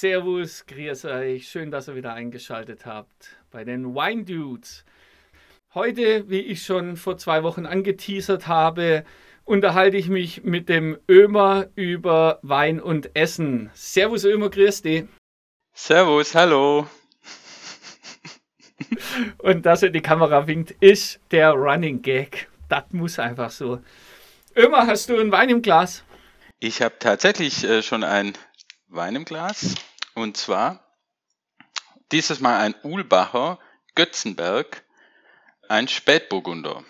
Servus, grüß euch. Schön, dass ihr wieder eingeschaltet habt bei den Wine Dudes. Heute, wie ich schon vor zwei Wochen angeteasert habe, unterhalte ich mich mit dem Ömer über Wein und Essen. Servus Ömer, grüß dich. Servus, hallo. Und dass er die Kamera winkt, ist der Running Gag. Das muss einfach so. Ömer, hast du einen Wein im Glas? Ich habe tatsächlich äh, schon einen Wein im Glas. Und zwar dieses Mal ein Uhlbacher Götzenberg, ein Spätburgunder.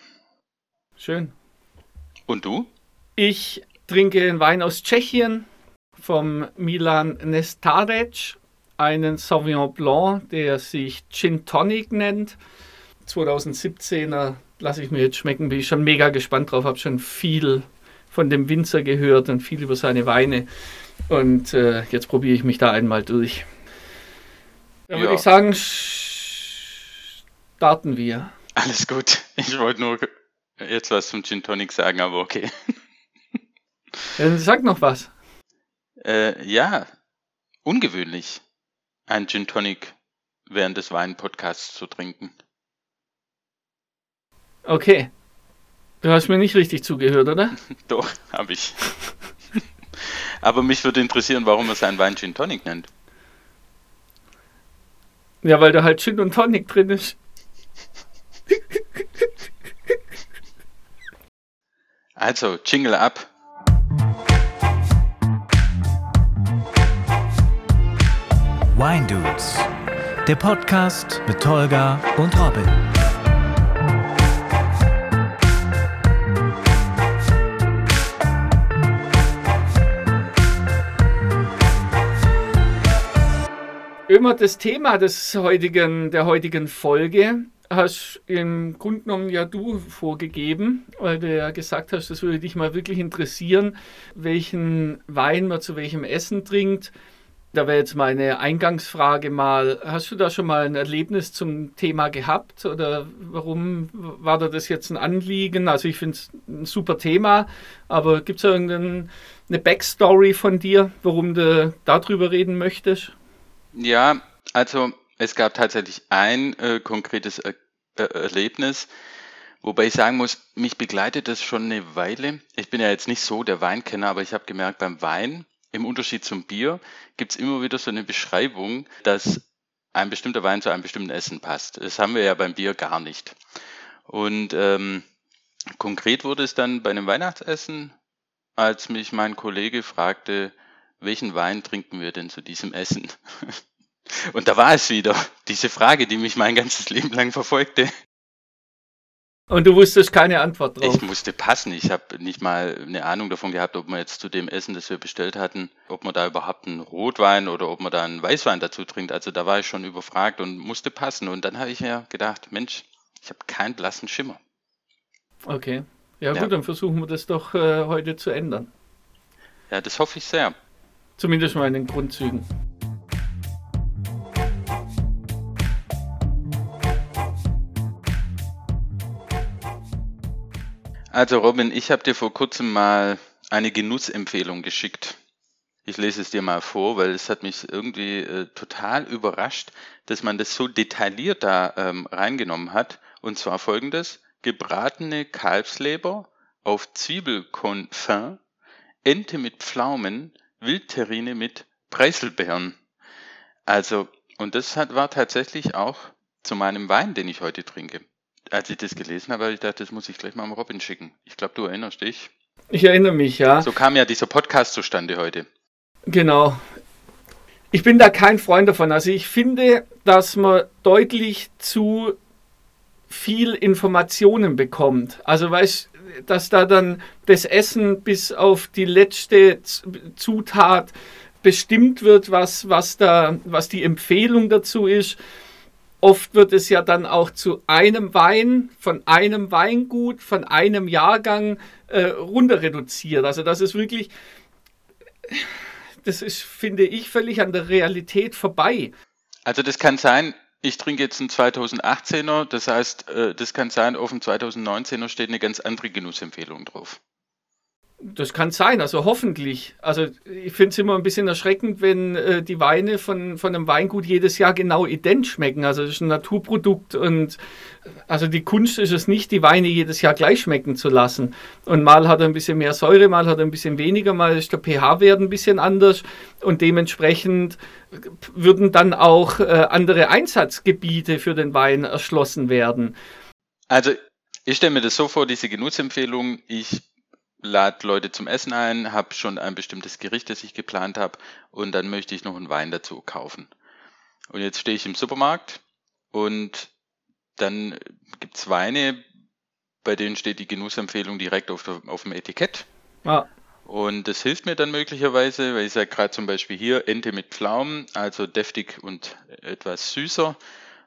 Schön. Und du? Ich trinke einen Wein aus Tschechien vom Milan Nestarec, einen Sauvignon Blanc, der sich Gin Tonic nennt. 2017er lasse ich mir jetzt schmecken, bin ich schon mega gespannt drauf, habe schon viel von dem Winzer gehört und viel über seine Weine. Und äh, jetzt probiere ich mich da einmal durch. Dann ja. würde ich sagen, starten wir. Alles gut. Ich wollte nur jetzt was zum Gin Tonic sagen, aber okay. Ja, sag noch was. Äh, ja, ungewöhnlich, ein Gin Tonic während des Wein-Podcasts zu trinken. Okay. Du hast mir nicht richtig zugehört, oder? Doch, habe ich. Aber mich würde interessieren, warum er seinen Wein Gin Tonic nennt. Ja, weil da halt Gin und Tonic drin ist. Also, Jingle ab. Wine Dudes, der Podcast mit Tolga und Robin. Ömer, das Thema des heutigen, der heutigen Folge hast im Grunde genommen ja du vorgegeben, weil du ja gesagt hast, das würde dich mal wirklich interessieren, welchen Wein man zu welchem Essen trinkt. Da wäre jetzt meine Eingangsfrage mal, hast du da schon mal ein Erlebnis zum Thema gehabt oder warum war da das jetzt ein Anliegen? Also ich finde es ein super Thema, aber gibt es irgendeine Backstory von dir, warum du darüber reden möchtest? Ja, also es gab tatsächlich ein äh, konkretes er er Erlebnis, wobei ich sagen muss, mich begleitet das schon eine Weile. Ich bin ja jetzt nicht so der Weinkenner, aber ich habe gemerkt, beim Wein, im Unterschied zum Bier, gibt es immer wieder so eine Beschreibung, dass ein bestimmter Wein zu einem bestimmten Essen passt. Das haben wir ja beim Bier gar nicht. Und ähm, konkret wurde es dann bei einem Weihnachtsessen, als mich mein Kollege fragte, welchen Wein trinken wir denn zu diesem Essen? Und da war es wieder, diese Frage, die mich mein ganzes Leben lang verfolgte. Und du wusstest keine Antwort drauf. Ich musste passen. Ich habe nicht mal eine Ahnung davon gehabt, ob man jetzt zu dem Essen, das wir bestellt hatten, ob man da überhaupt einen Rotwein oder ob man da einen Weißwein dazu trinkt. Also da war ich schon überfragt und musste passen. Und dann habe ich mir gedacht, Mensch, ich habe keinen blassen Schimmer. Okay. Ja, ja. gut, dann versuchen wir das doch äh, heute zu ändern. Ja, das hoffe ich sehr. Zumindest mal in den Grundzügen. Also Robin, ich habe dir vor kurzem mal eine Genussempfehlung geschickt. Ich lese es dir mal vor, weil es hat mich irgendwie äh, total überrascht, dass man das so detailliert da ähm, reingenommen hat. Und zwar folgendes, gebratene Kalbsleber auf Zwiebelkonfin, Ente mit Pflaumen, Wildterrine mit Preiselbeeren. Also, und das hat, war tatsächlich auch zu meinem Wein, den ich heute trinke. Als ich das gelesen habe, habe ich gedacht, das muss ich gleich mal am Robin schicken. Ich glaube, du erinnerst dich. Ich erinnere mich, ja. So kam ja dieser Podcast zustande heute. Genau. Ich bin da kein Freund davon. Also ich finde, dass man deutlich zu viel Informationen bekommt. Also weißt dass da dann das Essen bis auf die letzte Zutat bestimmt wird, was, was, da, was die Empfehlung dazu ist. Oft wird es ja dann auch zu einem Wein, von einem Weingut, von einem Jahrgang äh, runter reduziert. Also das ist wirklich, das ist, finde ich, völlig an der Realität vorbei. Also das kann sein, ich trinke jetzt einen 2018er, das heißt, äh, das kann sein, auf dem 2019er steht eine ganz andere Genussempfehlung drauf. Das kann sein, also hoffentlich. Also ich finde es immer ein bisschen erschreckend, wenn äh, die Weine von, von einem Weingut jedes Jahr genau ident schmecken. Also das ist ein Naturprodukt und also die Kunst ist es nicht, die Weine jedes Jahr gleich schmecken zu lassen. Und mal hat er ein bisschen mehr Säure, mal hat er ein bisschen weniger, mal ist der pH-Wert ein bisschen anders und dementsprechend würden dann auch äh, andere Einsatzgebiete für den Wein erschlossen werden. Also ich stelle mir das so vor, diese Genussempfehlung, ich lade Leute zum Essen ein, habe schon ein bestimmtes Gericht, das ich geplant habe und dann möchte ich noch einen Wein dazu kaufen. Und jetzt stehe ich im Supermarkt und dann gibt es Weine, bei denen steht die Genussempfehlung direkt auf, der, auf dem Etikett. Ah. Und das hilft mir dann möglicherweise, weil ich sage gerade zum Beispiel hier Ente mit Pflaumen, also deftig und etwas süßer.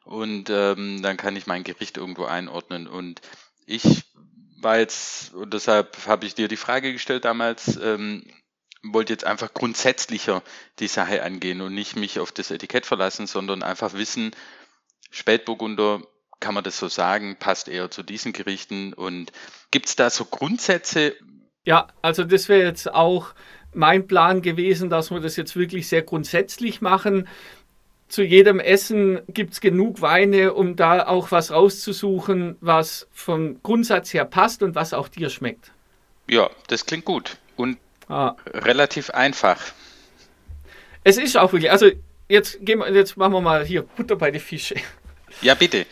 Und ähm, dann kann ich mein Gericht irgendwo einordnen. Und ich war jetzt, und deshalb habe ich dir die Frage gestellt damals, ähm, wollte jetzt einfach grundsätzlicher die Sache angehen und nicht mich auf das Etikett verlassen, sondern einfach wissen, Spätburgunder, kann man das so sagen, passt eher zu diesen Gerichten. Und gibt es da so Grundsätze? Ja, also das wäre jetzt auch mein Plan gewesen, dass wir das jetzt wirklich sehr grundsätzlich machen zu jedem Essen gibt es genug Weine, um da auch was rauszusuchen, was vom Grundsatz her passt und was auch dir schmeckt. Ja, das klingt gut und ah. relativ einfach. Es ist auch wirklich, also jetzt, gehen wir, jetzt machen wir mal hier Butter bei die Fische. Ja, bitte.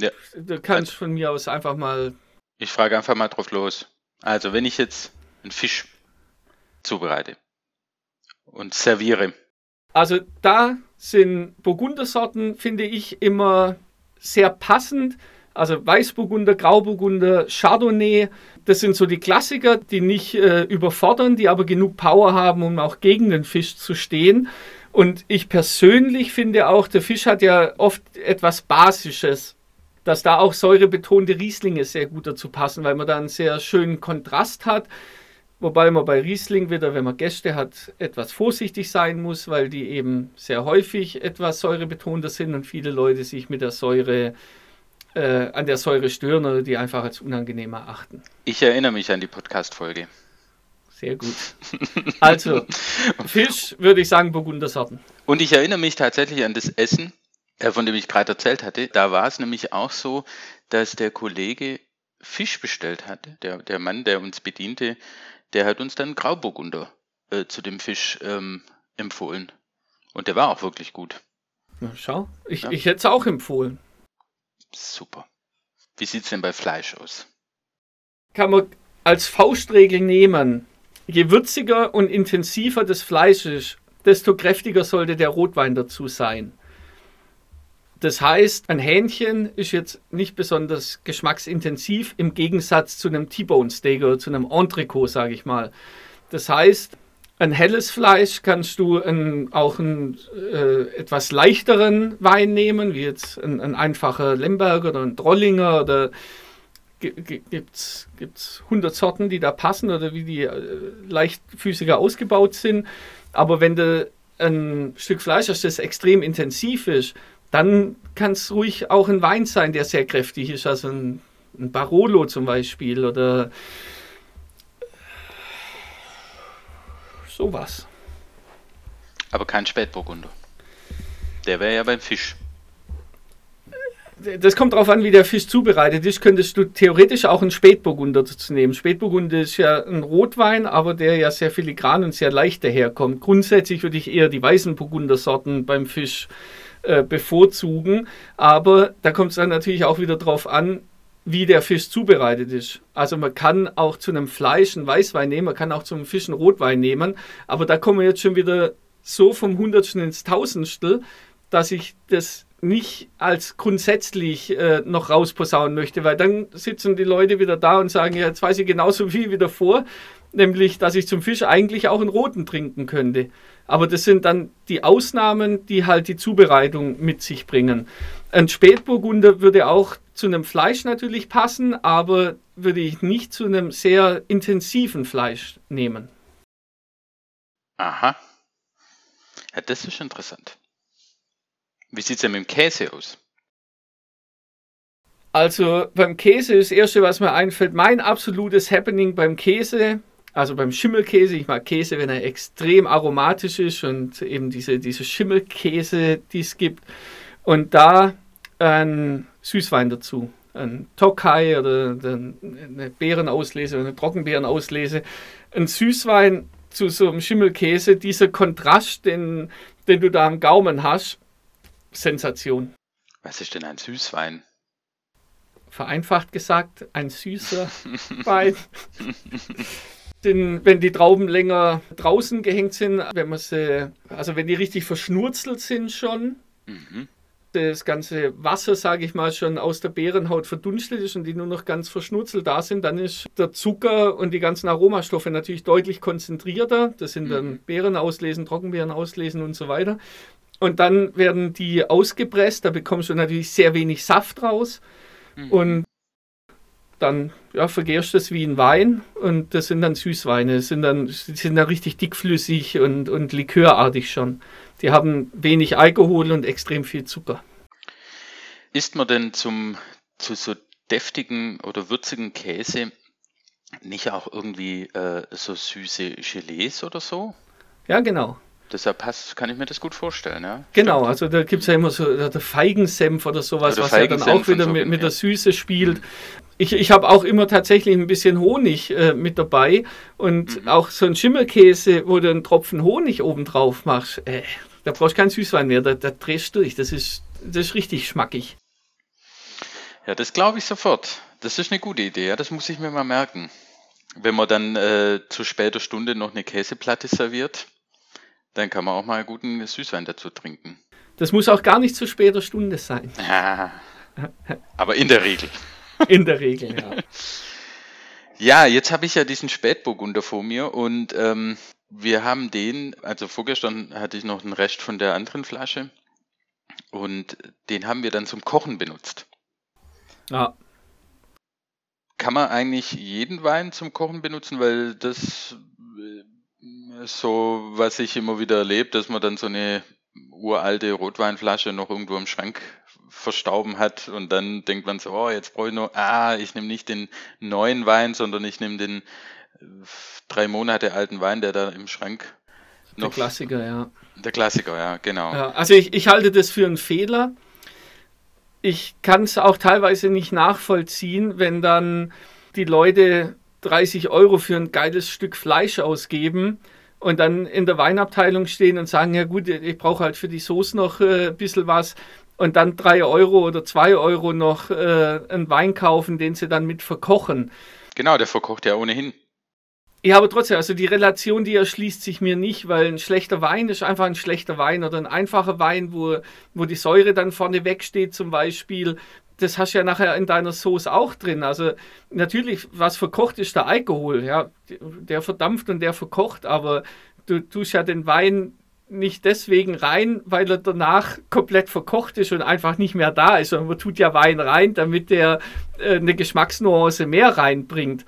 Ja. Du kannst von mir aus einfach mal. Ich frage einfach mal drauf los. Also, wenn ich jetzt einen Fisch zubereite und serviere, also da sind Burgundersorten, finde ich, immer sehr passend. Also Weißburgunder, Grauburgunder, Chardonnay, das sind so die Klassiker, die nicht äh, überfordern, die aber genug Power haben, um auch gegen den Fisch zu stehen. Und ich persönlich finde auch, der Fisch hat ja oft etwas Basisches, dass da auch säurebetonte Rieslinge sehr gut dazu passen, weil man da einen sehr schönen Kontrast hat. Wobei man bei Riesling wieder, wenn man Gäste hat, etwas vorsichtig sein muss, weil die eben sehr häufig etwas säurebetonter sind und viele Leute sich mit der Säure äh, an der Säure stören oder die einfach als unangenehm erachten. Ich erinnere mich an die Podcast-Folge. Sehr gut. Also, Fisch würde ich sagen Burgundersorten. Und ich erinnere mich tatsächlich an das Essen, äh, von dem ich gerade erzählt hatte. Da war es nämlich auch so, dass der Kollege Fisch bestellt hatte. Der, der Mann, der uns bediente, der hat uns dann Grauburgunder äh, zu dem Fisch ähm, empfohlen. Und der war auch wirklich gut. Na, schau, ich, ja. ich hätte es auch empfohlen. Super. Wie sieht es denn bei Fleisch aus? Kann man als Faustregel nehmen, je würziger und intensiver das Fleisch ist, desto kräftiger sollte der Rotwein dazu sein. Das heißt, ein Hähnchen ist jetzt nicht besonders geschmacksintensiv im Gegensatz zu einem T-Bone Steak oder zu einem Entrecot, sage ich mal. Das heißt, ein helles Fleisch kannst du ein, auch einen äh, etwas leichteren Wein nehmen, wie jetzt ein, ein einfacher Lemberger oder ein Drollinger oder gibt es 100 Sorten, die da passen oder wie die äh, leichtfüßiger ausgebaut sind. Aber wenn du ein Stück Fleisch hast, das extrem intensiv ist, dann kann es ruhig auch ein Wein sein, der sehr kräftig ist, also ein, ein Barolo zum Beispiel oder sowas. Aber kein Spätburgunder. Der wäre ja beim Fisch. Das kommt darauf an, wie der Fisch zubereitet ist. Könntest du theoretisch auch einen Spätburgunder dazu nehmen. Spätburgunder ist ja ein Rotwein, aber der ja sehr filigran und sehr leicht daherkommt. Grundsätzlich würde ich eher die weißen Burgundersorten beim Fisch äh, äh, bevorzugen. Aber da kommt es dann natürlich auch wieder darauf an, wie der Fisch zubereitet ist. Also man kann auch zu einem Fleisch einen Weißwein nehmen, man kann auch zum Fisch einen Rotwein nehmen, aber da kommen wir jetzt schon wieder so vom Hundertsten ins Tausendstel, dass ich das nicht als grundsätzlich äh, noch rausposaunen möchte, weil dann sitzen die Leute wieder da und sagen, ja, jetzt weiß ich genauso viel wie davor, nämlich, dass ich zum Fisch eigentlich auch einen roten trinken könnte. Aber das sind dann die Ausnahmen, die halt die Zubereitung mit sich bringen. Ein Spätburgunder würde auch zu einem Fleisch natürlich passen, aber würde ich nicht zu einem sehr intensiven Fleisch nehmen. Aha. Ja, das ist interessant. Wie sieht es denn mit dem Käse aus? Also beim Käse ist das Erste, was mir einfällt, mein absolutes Happening beim Käse Also beim Schimmelkäse, ich mag Käse, wenn er extrem aromatisch ist und eben diese, diese Schimmelkäse, die es gibt. Und da ein Süßwein dazu. Ein Tokai oder eine Beerenauslese oder eine Trockenbeerenauslese. Ein Süßwein zu so einem Schimmelkäse, dieser Kontrast, den, den du da am Gaumen hast, Sensation. Was ist denn ein Süßwein? Vereinfacht gesagt, ein süßer Wein. Den, wenn die Trauben länger draußen gehängt sind, wenn man sie, also wenn die richtig verschnurzelt sind schon, mhm. das ganze Wasser, sage ich mal, schon aus der Beerenhaut verdunstet ist und die nur noch ganz verschnurzelt da sind, dann ist der Zucker und die ganzen Aromastoffe natürlich deutlich konzentrierter. Das sind dann mhm. Beeren auslesen, Trockenbeeren auslesen und so weiter. Und dann werden die ausgepresst, da bekommst du natürlich sehr wenig Saft raus. Mhm. Und dann ja, vergärst du es wie ein Wein und das sind dann Süßweine. Das sind dann, die sind dann richtig dickflüssig und, und likörartig schon. Die haben wenig Alkohol und extrem viel Zucker. Isst man denn zum, zu so deftigen oder würzigen Käse nicht auch irgendwie äh, so süße Gelees oder so? Ja, genau. Deshalb passt, kann ich mir das gut vorstellen, ja. Genau, Stimmt. also da gibt es ja immer so der Feigensenf oder sowas, oder was ja dann auch wieder so mit, mit, der Süße spielt. Mhm. Ich, ich habe auch immer tatsächlich ein bisschen Honig äh, mit dabei und mhm. auch so ein Schimmelkäse, wo du einen Tropfen Honig oben drauf machst, äh, da brauchst du keinen Süßwein mehr, da, da drehst du durch. Das ist, das ist richtig schmackig. Ja, das glaube ich sofort. Das ist eine gute Idee, ja, das muss ich mir mal merken. Wenn man dann äh, zu später Stunde noch eine Käseplatte serviert dann kann man auch mal einen guten Süßwein dazu trinken. Das muss auch gar nicht zu später Stunde sein. Ja, aber in der Regel. In der Regel, ja. Ja, jetzt habe ich ja diesen Spätburgunder vor mir und ähm, wir haben den, also vorgestern hatte ich noch einen Rest von der anderen Flasche und den haben wir dann zum Kochen benutzt. Ja. Kann man eigentlich jeden Wein zum Kochen benutzen, weil das so, was ich immer wieder erlebe, dass man dann so eine uralte Rotweinflasche noch irgendwo im Schrank verstauben hat und dann denkt man so, oh, jetzt brauche ich nur, ah, ich nehme nicht den neuen Wein, sondern ich nehme den äh, drei Monate alten Wein, der da im Schrank noch. Der Klassiker, ja. Der Klassiker, ja, genau. Ja, also ich, ich halte das für einen Fehler. Ich kann es auch teilweise nicht nachvollziehen, wenn dann die Leute 30 Euro für ein geiles Stück Fleisch ausgeben und dann in der Weinabteilung stehen und sagen, ja gut, ich brauche halt für die Soße noch äh, ein bisschen was und dann drei Euro oder zwei Euro noch äh, einen Wein kaufen, den sie dann mit verkochen. Genau, der verkocht ja ohnehin. Ja, aber trotzdem, also die Relation, die erschließt sich mir nicht, weil ein schlechter Wein ist einfach ein schlechter Wein oder ein einfacher Wein, wo, wo die Säure dann vorne wegsteht zum Beispiel das hast du ja nachher in deiner Soße auch drin. Also natürlich, was verkocht ist der Alkohol, ja, der verdampft und der verkocht, aber du tust ja den Wein nicht deswegen rein, weil er danach komplett verkocht ist und einfach nicht mehr da ist, sondern man tut ja Wein rein, damit der äh, eine Geschmacksnuance mehr reinbringt.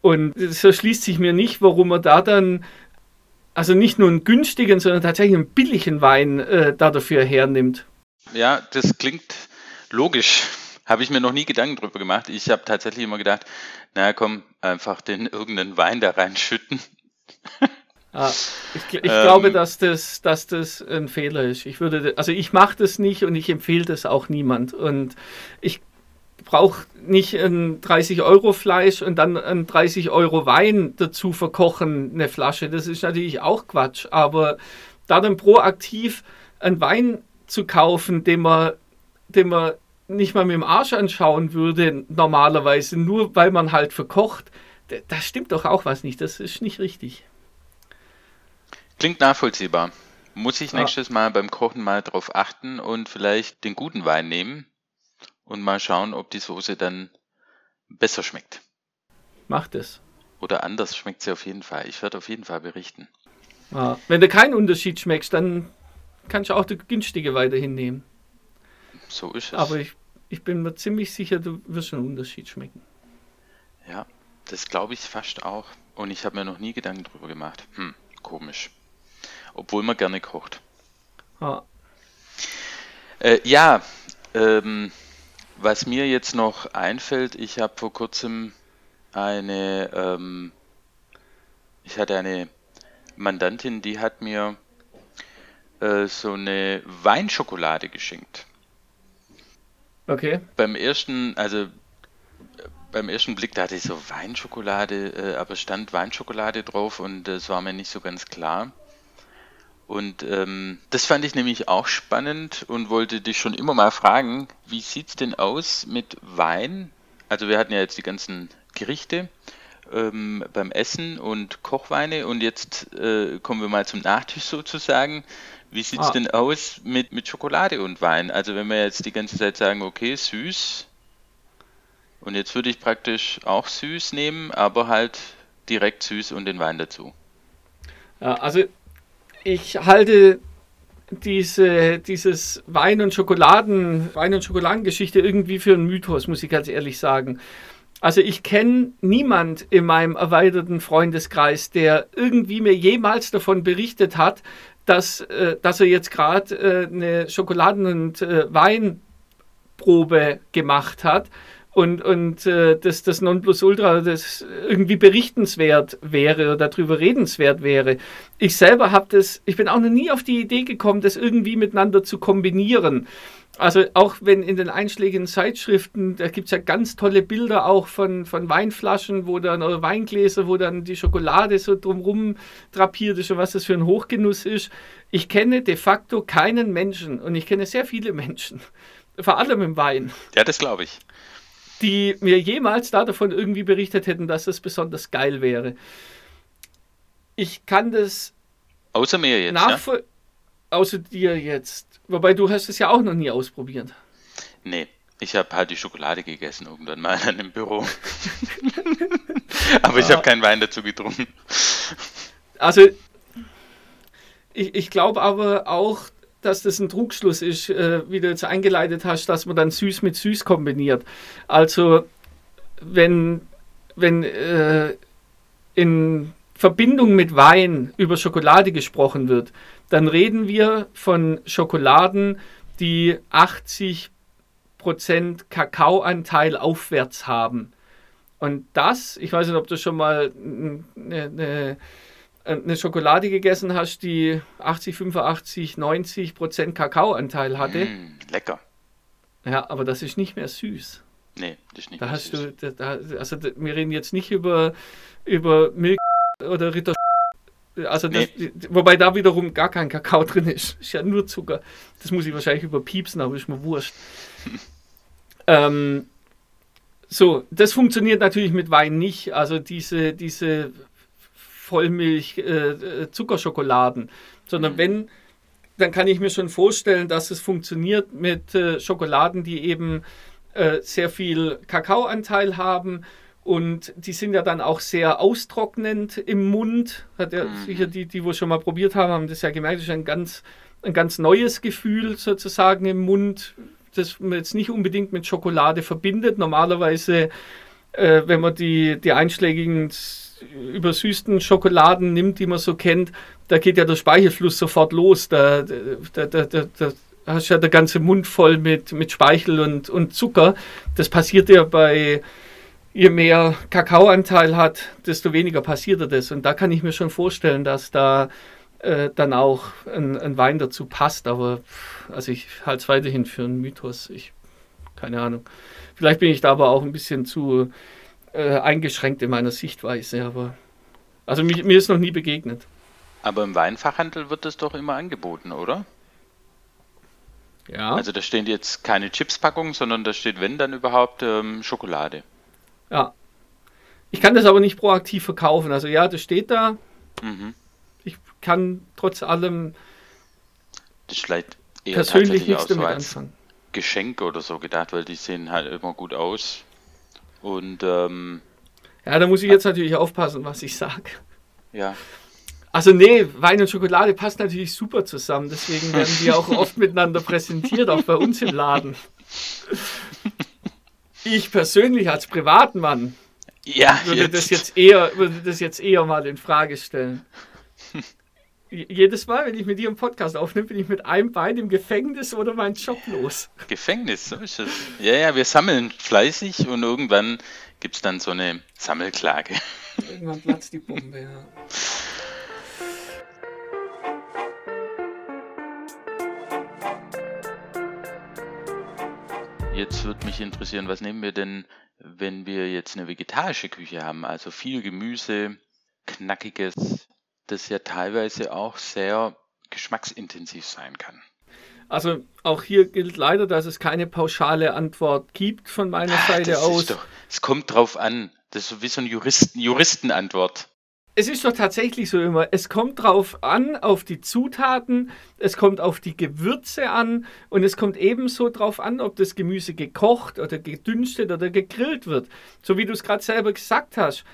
Und es erschließt sich mir nicht, warum man da dann also nicht nur einen günstigen, sondern tatsächlich einen billigen Wein äh, da dafür hernimmt. Ja, das klingt logisch. Habe ich mir noch nie Gedanken drüber gemacht. Ich habe tatsächlich immer gedacht, naja, komm, einfach den irgendeinen Wein da reinschütten. Ah, ich, ich ähm, glaube, dass das, dass das ein Fehler ist. Ich würde, also ich mache das nicht und ich empfehle das auch niemand. Und ich brauche nicht ein 30 Euro Fleisch und dann ein 30 Euro Wein dazu verkochen, eine Flasche. Das ist natürlich auch Quatsch. Aber da dann proaktiv einen Wein zu kaufen, den man, den man nicht mal mit dem Arsch anschauen würde, normalerweise, nur weil man halt verkocht, da stimmt doch auch was nicht. Das ist nicht richtig. Klingt nachvollziehbar. Muss ich nächstes Mal beim Kochen mal drauf achten und vielleicht den guten Wein nehmen und mal schauen, ob die Soße dann besser schmeckt. Macht es. Oder anders schmeckt sie auf jeden Fall. Ich werde auf jeden Fall berichten. Ja. Wenn du keinen Unterschied schmeckst, dann kannst du auch die günstige weiterhin nehmen. So ist es. Aber ich, ich bin mir ziemlich sicher, du wirst einen Unterschied schmecken. Ja, das glaube ich fast auch. Und ich habe mir noch nie Gedanken drüber gemacht. Hm, komisch. Obwohl man gerne kocht. Ah. Äh, ja, ähm, was mir jetzt noch einfällt, ich habe vor kurzem eine ähm, ich hatte eine Mandantin, die hat mir äh, so eine Weinschokolade geschenkt. Okay. Beim ersten, also beim ersten Blick, da hatte ich so Weinschokolade, äh, aber stand Weinschokolade drauf und es war mir nicht so ganz klar. Und ähm, das fand ich nämlich auch spannend und wollte dich schon immer mal fragen, wie sieht es denn aus mit Wein? Also wir hatten ja jetzt die ganzen Gerichte ähm, beim Essen und Kochweine und jetzt äh, kommen wir mal zum Nachtisch sozusagen. Wie sieht es ah. denn aus mit, mit Schokolade und Wein? Also wenn wir jetzt die ganze Zeit sagen, okay, süß. Und jetzt würde ich praktisch auch süß nehmen, aber halt direkt süß und den Wein dazu. Ja, also ich halte diese, dieses Wein- und Schokoladen, Wein- und Schokoladengeschichte irgendwie für einen Mythos, muss ich ganz ehrlich sagen. Also ich kenne niemand in meinem erweiterten Freundeskreis, der irgendwie mir jemals davon berichtet hat, dass, äh, dass er jetzt gerade äh, eine Schokoladen- und äh, Weinprobe gemacht hat und, und äh, dass das Nonplusultra das irgendwie berichtenswert wäre oder darüber redenswert wäre. Ich selber habe das, ich bin auch noch nie auf die Idee gekommen, das irgendwie miteinander zu kombinieren. Also auch wenn in den einschlägigen Zeitschriften, da gibt es ja ganz tolle Bilder auch von, von Weinflaschen, wo dann, oder Weingläser, wo dann die Schokolade so drumrum drapiert ist und was das für ein Hochgenuss ist. Ich kenne de facto keinen Menschen und ich kenne sehr viele Menschen, vor allem im Wein. Ja, das glaube ich die mir jemals da davon irgendwie berichtet hätten, dass es besonders geil wäre. Ich kann das. Außer mir jetzt. Nachvoll ja? Außer dir jetzt. Wobei du hast es ja auch noch nie ausprobiert. Nee, ich habe halt die Schokolade gegessen irgendwann mal in einem Büro. Aber ja. ich habe keinen Wein dazu getrunken. Also, ich, ich glaube aber auch, dass das ein Trugschluss ist, äh, wie du jetzt eingeleitet hast, dass man dann süß mit süß kombiniert. Also wenn, wenn äh, in Verbindung mit Wein über Schokolade gesprochen wird, dann reden wir von Schokoladen, die 80% Kakaoanteil aufwärts haben. Und das, ich weiß nicht, ob du schon mal eine, eine eine Schokolade gegessen hast, die 80, 85, 90 Prozent Kakaoanteil hatte. Mm, lecker. Ja, aber das ist nicht mehr süß. Nee, das ist nicht da mehr hast süß. Du, da, also wir reden jetzt nicht über, über Milch oder Ritter. Also nee. das, wobei da wiederum gar kein Kakao drin ist. Ist ja nur Zucker. Das muss ich wahrscheinlich überpiepsen, aber ist mir wurscht. ähm, so, das funktioniert natürlich mit Wein nicht. Also diese, diese Vollmilch, äh, äh, Zuckerschokoladen, sondern mhm. wenn, dann kann ich mir schon vorstellen, dass es funktioniert mit äh, Schokoladen, die eben äh, sehr viel Kakaoanteil haben. Und die sind ja dann auch sehr austrocknend im Mund. Hat ja mhm. sicher die, die wo schon mal probiert haben, haben das ja gemerkt, das ist ein ganz, ein ganz neues Gefühl sozusagen im Mund, das man jetzt nicht unbedingt mit Schokolade verbindet. Normalerweise, äh, wenn man die, die einschlägigen übersüßten Schokoladen nimmt, die man so kennt, da geht ja der Speichelfluss sofort los. Da, da, da, da, da hast du ja der ganze Mund voll mit, mit Speichel und, und Zucker. Das passiert ja bei, je mehr Kakaoanteil hat, desto weniger passiert das. Und da kann ich mir schon vorstellen, dass da äh, dann auch ein, ein, Wein dazu passt. Aber also ich halte es weiterhin für einen Mythos. Ich, keine Ahnung. Vielleicht bin ich da aber auch ein bisschen zu äh, eingeschränkt in meiner Sichtweise, aber also mir, mir ist noch nie begegnet. Aber im Weinfachhandel wird das doch immer angeboten, oder? Ja. Also da stehen jetzt keine Chipspackungen, sondern da steht, wenn dann überhaupt, ähm, Schokolade. Ja. Ich kann das aber nicht proaktiv verkaufen. Also ja, das steht da. Mhm. Ich kann trotz allem das ist vielleicht eher persönlich nichts damit anfangen. Geschenk oder so gedacht, weil die sehen halt immer gut aus. Und ähm, ja, da muss ich jetzt natürlich aufpassen, was ich sage. Ja. Also nee, Wein und Schokolade passt natürlich super zusammen. Deswegen werden die auch oft miteinander präsentiert, auch bei uns im Laden. Ich persönlich als Privatmann ja, würde jetzt. das jetzt eher würde das jetzt eher mal in Frage stellen. Jedes Mal, wenn ich mit dir einen Podcast aufnehme, bin ich mit einem Bein im Gefängnis oder meinen Job los. Gefängnis, so ist es. Ja, ja, wir sammeln fleißig und irgendwann gibt es dann so eine Sammelklage. Irgendwann platzt die Bombe, ja. Jetzt würde mich interessieren, was nehmen wir denn, wenn wir jetzt eine vegetarische Küche haben? Also viel Gemüse, knackiges, das ja teilweise auch sehr geschmacksintensiv sein kann. Also auch hier gilt leider, dass es keine pauschale Antwort gibt von meiner Ah, Seite das aus. Ist doch, es kommt drauf an. Das ist so wie so eine Juristen, Juristenantwort. Es ist doch tatsächlich so immer, es kommt drauf an, auf die Zutaten, es kommt auf die Gewürze an und es kommt ebenso drauf an, ob das Gemüse gekocht oder gedünstet oder gegrillt wird. So wie du es gerade selber gesagt hast.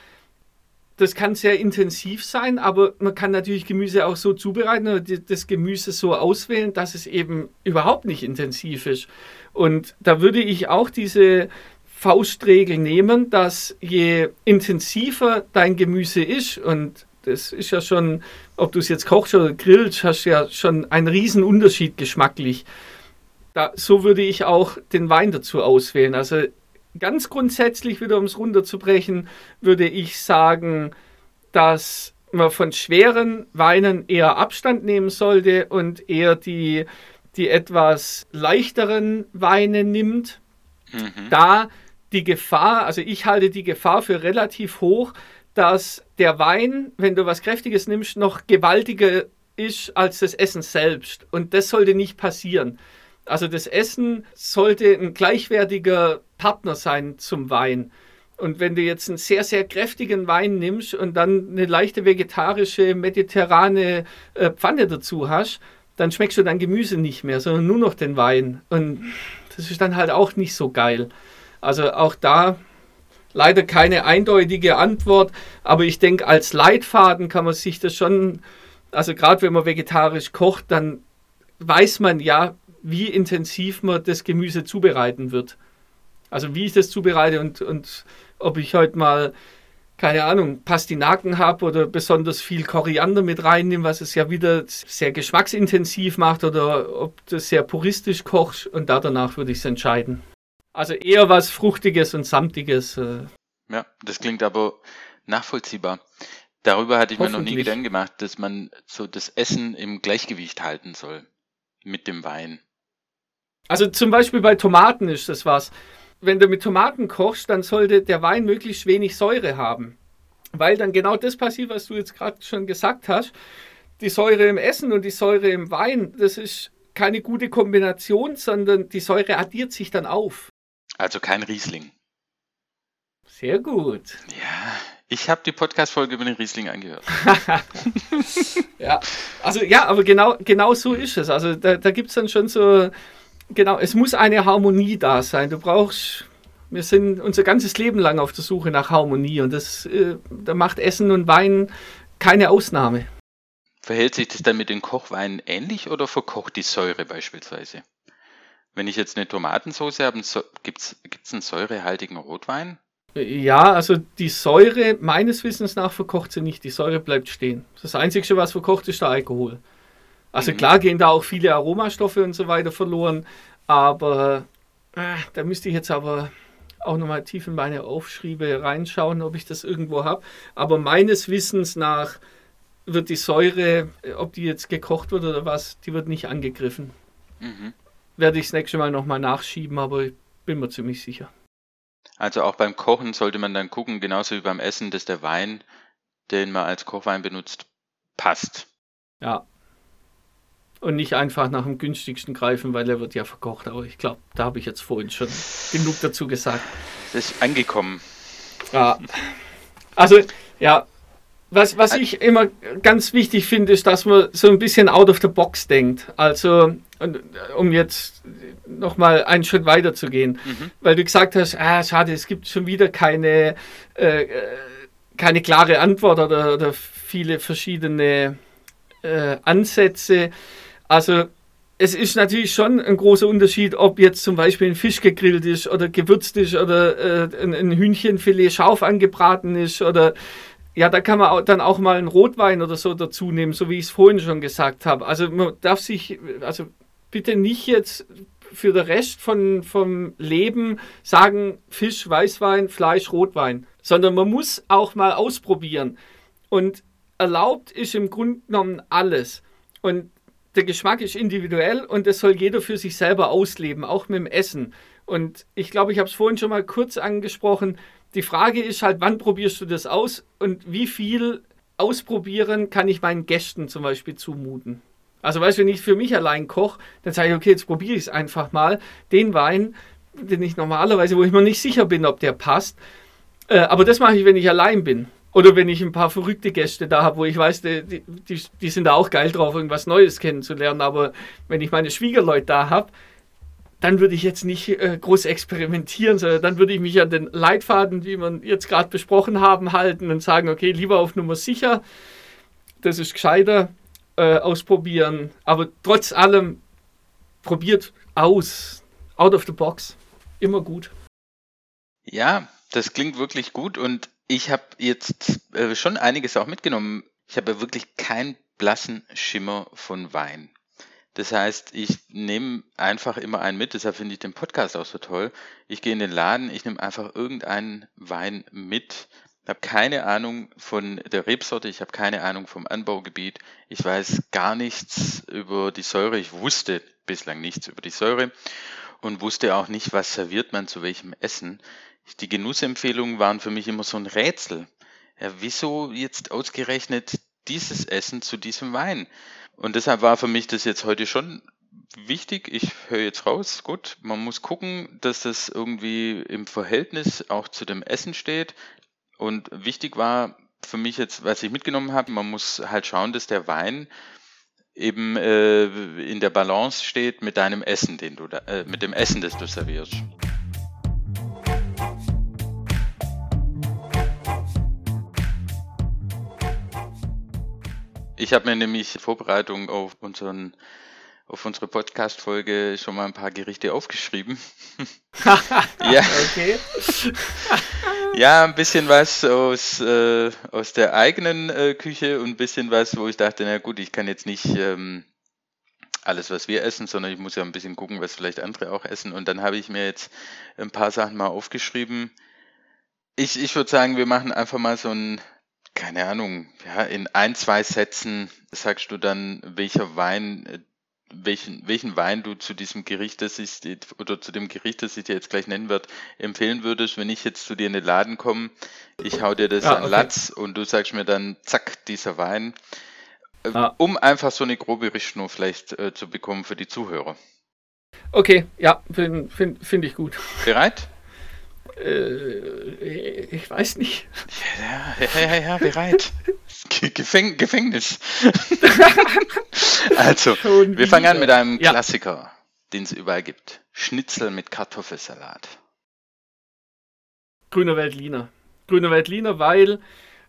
Das kann sehr intensiv sein, aber man kann natürlich Gemüse auch so zubereiten oder das Gemüse so auswählen, dass es eben überhaupt nicht intensiv ist. Und da würde ich auch diese Faustregel nehmen, dass je intensiver dein Gemüse ist, und das ist ja schon, ob du es jetzt kochst oder grillst, hast du ja schon einen riesen Unterschied geschmacklich. Da, so würde ich auch den Wein dazu auswählen. Also ganz grundsätzlich, wieder um es runterzubrechen, würde ich sagen, dass man von schweren Weinen eher Abstand nehmen sollte und eher die, die etwas leichteren Weine nimmt Mhm. da die Gefahr, also ich halte die Gefahr für relativ hoch, dass der Wein, wenn du was Kräftiges nimmst, noch gewaltiger ist als das Essen selbst. Und das sollte nicht passieren. Also das Essen sollte ein gleichwertiger Partner sein zum Wein. Und wenn du jetzt einen sehr, sehr kräftigen Wein nimmst und dann eine leichte vegetarische, mediterrane äh, Pfanne dazu hast, dann schmeckst du dein Gemüse nicht mehr, sondern nur noch den Wein. Und das ist dann halt auch nicht so geil. Also auch da leider keine eindeutige Antwort, aber ich denke, als Leitfaden kann man sich das schon, also gerade wenn man vegetarisch kocht, dann weiß man ja, wie intensiv man das Gemüse zubereiten wird. Also wie ich das zubereite und, und ob ich heute mal, keine Ahnung, Pastinaken habe oder besonders viel Koriander mit reinnehme, was es ja wieder sehr geschmacksintensiv macht oder ob du sehr puristisch kochst und da danach würde ich es entscheiden. Also eher was Fruchtiges und Samtiges. äh, Ja, das klingt aber nachvollziehbar. Darüber hatte ich mir noch nie. Gedanken gemacht, dass man so das Essen im Gleichgewicht halten soll mit dem Wein. Also zum Beispiel bei Tomaten ist das was. Wenn du mit Tomaten kochst, dann sollte der Wein möglichst wenig Säure haben. Weil dann genau das passiert, was du jetzt gerade schon gesagt hast. Die Säure im Essen und die Säure im Wein, das ist keine gute Kombination, sondern die Säure addiert sich dann auf. Also kein Riesling. Sehr gut. Ja, ich habe die Podcast-Folge über den Riesling angehört. Ja, also ja, aber genau, genau so ist es. Also da, da gibt es dann schon so, genau, es muss eine Harmonie da sein. Du brauchst, wir sind unser ganzes Leben lang auf der Suche nach Harmonie und das, äh, da macht Essen und Wein keine Ausnahme. Verhält sich das dann mit den Kochweinen ähnlich oder verkocht die Säure beispielsweise? Wenn ich jetzt eine Tomatensauce habe, gibt es einen säurehaltigen Rotwein? Ja, also die Säure, meines Wissens nach, verkocht sie nicht. Die Säure bleibt stehen. Das Einzige, was verkocht, ist der Alkohol. Also Mhm. klar gehen da auch viele Aromastoffe und so weiter verloren, aber äh, da müsste ich jetzt aber auch nochmal tief in meine Aufschriebe reinschauen, ob ich das irgendwo habe. Aber meines Wissens nach wird die Säure, äh, ob die jetzt gekocht wird oder was, die wird nicht angegriffen. Mhm. Werde ich das nächste Mal nochmal nachschieben, aber ich bin mir ziemlich sicher. Also auch beim Kochen sollte man dann gucken, genauso wie beim Essen, dass der Wein, den man als Kochwein benutzt, passt. Ja. Und nicht einfach nach dem günstigsten greifen, weil er wird ja verkocht. Aber ich glaube, da habe ich jetzt vorhin schon genug dazu gesagt. Das ist angekommen. Ja. Also, ja. Was, was ich immer ganz wichtig finde, ist, dass man so ein bisschen out of the box denkt. Also, und, um jetzt nochmal einen Schritt weiter zu gehen. Mhm. Weil du gesagt hast, ah, schade, es gibt schon wieder keine, äh, äh, keine klare Antwort oder, oder viele verschiedene äh, Ansätze. Also es ist natürlich schon ein großer Unterschied, ob jetzt zum Beispiel ein Fisch gegrillt ist oder gewürzt ist oder äh, ein, ein Hühnchenfilet scharf angebraten ist oder ja, da kann man auch, dann auch mal einen Rotwein oder so dazu nehmen, so wie ich es vorhin schon gesagt habe. Also man darf sich, also bitte nicht jetzt für den Rest von, vom Leben sagen Fisch, Weißwein, Fleisch, Rotwein, sondern man muss auch mal ausprobieren. Und erlaubt ist im Grunde genommen alles. Und der Geschmack ist individuell und das soll jeder für sich selber ausleben, auch mit dem Essen. Und ich glaube, ich habe es vorhin schon mal kurz angesprochen. Die Frage ist halt, wann probierst du das aus und wie viel ausprobieren kann ich meinen Gästen zum Beispiel zumuten? Also, weißt du, wenn ich für mich allein koche, dann sage ich, okay, jetzt probiere ich es einfach mal. Den Wein, den ich normalerweise, wo ich mir nicht sicher bin, ob der passt. Äh, aber das mache ich, wenn ich allein bin. Oder wenn ich ein paar verrückte Gäste da habe, wo ich weiß, die, die, die sind da auch geil drauf, irgendwas Neues kennenzulernen. Aber wenn ich meine Schwiegerleute da habe, dann würde ich jetzt nicht äh, groß experimentieren, sondern dann würde ich mich an den Leitfaden, die wir jetzt gerade besprochen haben, halten und sagen, okay, lieber auf Nummer sicher, das ist gescheiter, äh, ausprobieren. Aber trotz allem, probiert aus, out of the box, immer gut. Ja, das klingt wirklich gut und ich habe jetzt äh, schon einiges auch mitgenommen. Ich habe wirklich keinen blassen Schimmer von Wein. Das heißt, ich nehme einfach immer einen mit, deshalb finde ich den Podcast auch so toll. Ich gehe in den Laden, ich nehme einfach irgendeinen Wein mit, habe keine Ahnung von der Rebsorte, ich habe keine Ahnung vom Anbaugebiet, ich weiß gar nichts über die Säure, ich wusste bislang nichts über die Säure und wusste auch nicht, was serviert man zu welchem Essen. Die Genussempfehlungen waren für mich immer so ein Rätsel. Ja, wieso jetzt ausgerechnet dieses Essen zu diesem Wein? Und deshalb war für mich das jetzt heute schon wichtig. Ich höre jetzt raus, gut, man muss gucken, dass das irgendwie im Verhältnis auch zu dem Essen steht. Und wichtig war für mich jetzt, was ich mitgenommen habe, man muss halt schauen, dass der Wein eben äh, in der Balance steht mit deinem Essen, den du da, äh, mit dem Essen, das du servierst. Ich habe mir nämlich in Vorbereitung auf unseren auf unsere Podcast-Folge schon mal ein paar Gerichte aufgeschrieben. ja. Okay. ja, ein bisschen was aus, äh, aus der eigenen äh, Küche und ein bisschen was, wo ich dachte, na gut, ich kann jetzt nicht ähm, alles, was wir essen, sondern ich muss ja ein bisschen gucken, was vielleicht andere auch essen. Und dann habe ich mir jetzt ein paar Sachen mal aufgeschrieben. Ich, ich würde sagen, wir machen einfach mal so ein keine Ahnung, ja, in ein, zwei Sätzen sagst du dann, welcher Wein, äh, welchen, welchen Wein du zu diesem Gericht, das ich, oder zu dem Gericht, das ich dir jetzt gleich nennen werde, empfehlen würdest, wenn ich jetzt zu dir in den Laden komme, ich hau dir das ah, an okay. Latz und du sagst mir dann, zack, dieser Wein, ah. um einfach so eine grobe Richtschnur vielleicht äh, zu bekommen für die Zuhörer. Okay, ja, finde find, find ich gut. Bereit? Äh, ich weiß nicht. Ja, ja, ja, ja bereit. Gefäng Gefängnis. also, wir fangen an mit einem ja. Klassiker, den es überall gibt. Schnitzel mit Kartoffelsalat. Grüner Weltliner. Grüner Weltliner, weil